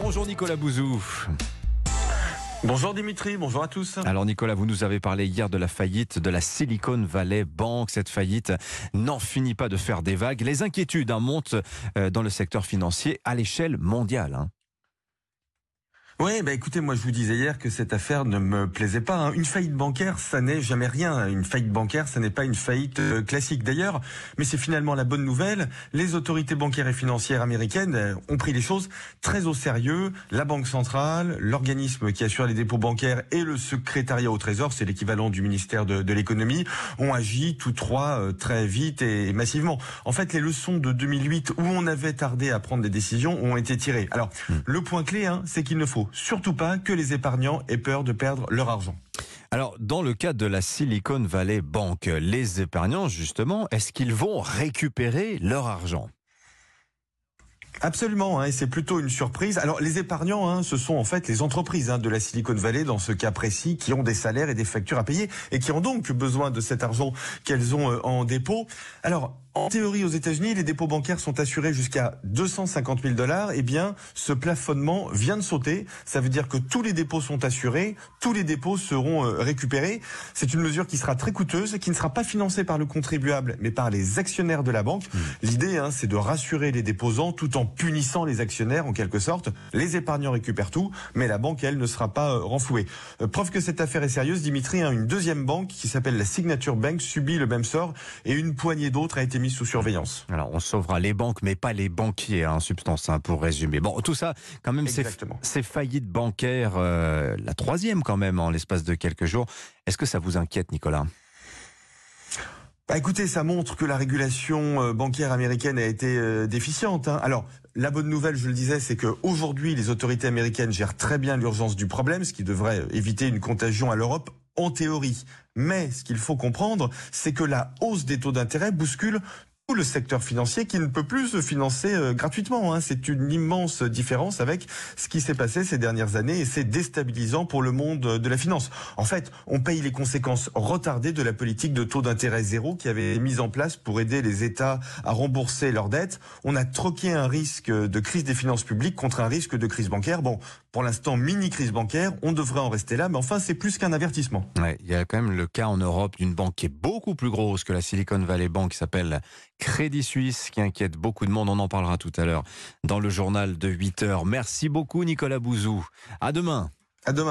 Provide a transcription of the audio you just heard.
Bonjour Nicolas Bouzou. Bonjour Dimitri, bonjour à tous. Alors Nicolas, vous nous avez parlé hier de la faillite de la Silicon Valley Bank. Cette faillite n'en finit pas de faire des vagues. Les inquiétudes hein, montent euh, dans le secteur financier à l'échelle mondiale. Hein. Oui, bah écoutez, moi je vous disais hier que cette affaire ne me plaisait pas. Hein. Une faillite bancaire, ça n'est jamais rien. Une faillite bancaire, ça n'est pas une faillite euh, classique d'ailleurs, mais c'est finalement la bonne nouvelle. Les autorités bancaires et financières américaines euh, ont pris les choses très au sérieux. La Banque centrale, l'organisme qui assure les dépôts bancaires et le secrétariat au Trésor, c'est l'équivalent du ministère de, de l'économie, ont agi tous trois euh, très vite et massivement. En fait, les leçons de 2008 où on avait tardé à prendre des décisions ont été tirées. Alors, hmm. le point clé, hein, c'est qu'il ne faut surtout pas que les épargnants aient peur de perdre leur argent. Alors, dans le cas de la Silicon Valley Bank, les épargnants, justement, est-ce qu'ils vont récupérer leur argent? Absolument, hein, et c'est plutôt une surprise. Alors les épargnants, hein, ce sont en fait les entreprises hein, de la Silicon Valley dans ce cas précis qui ont des salaires et des factures à payer et qui ont donc besoin de cet argent qu'elles ont euh, en dépôt. Alors en théorie, aux États-Unis, les dépôts bancaires sont assurés jusqu'à 250 000 dollars. Eh bien, ce plafonnement vient de sauter. Ça veut dire que tous les dépôts sont assurés, tous les dépôts seront euh, récupérés. C'est une mesure qui sera très coûteuse, qui ne sera pas financée par le contribuable, mais par les actionnaires de la banque. Mmh. L'idée, hein, c'est de rassurer les déposants tout en punissant les actionnaires, en quelque sorte. Les épargnants récupèrent tout, mais la banque, elle, ne sera pas euh, renflouée. Euh, preuve que cette affaire est sérieuse, Dimitri, hein, une deuxième banque qui s'appelle la Signature Bank subit le même sort et une poignée d'autres a été mise sous surveillance. Alors on sauvera les banques, mais pas les banquiers, en substance, hein, pour résumer. Bon, tout ça, quand même, ces faillites bancaires, euh, la troisième quand même, en l'espace de quelques jours. Est-ce que ça vous inquiète, Nicolas? Bah écoutez, ça montre que la régulation euh, bancaire américaine a été euh, déficiente. Hein. Alors, la bonne nouvelle, je le disais, c'est qu'aujourd'hui, les autorités américaines gèrent très bien l'urgence du problème, ce qui devrait éviter une contagion à l'Europe en théorie. Mais ce qu'il faut comprendre, c'est que la hausse des taux d'intérêt bouscule le secteur financier qui ne peut plus se financer euh, gratuitement. Hein. C'est une immense différence avec ce qui s'est passé ces dernières années et c'est déstabilisant pour le monde de la finance. En fait, on paye les conséquences retardées de la politique de taux d'intérêt zéro qui avait été mise en place pour aider les États à rembourser leurs dettes. On a troqué un risque de crise des finances publiques contre un risque de crise bancaire. Bon, pour l'instant, mini crise bancaire, on devrait en rester là, mais enfin, c'est plus qu'un avertissement. Ouais, il y a quand même le cas en Europe d'une banque qui est beaucoup plus grosse que la Silicon Valley Bank qui s'appelle Crédit Suisse qui inquiète beaucoup de monde. On en parlera tout à l'heure dans le journal de 8 heures. Merci beaucoup Nicolas Bouzou. À demain. À demain.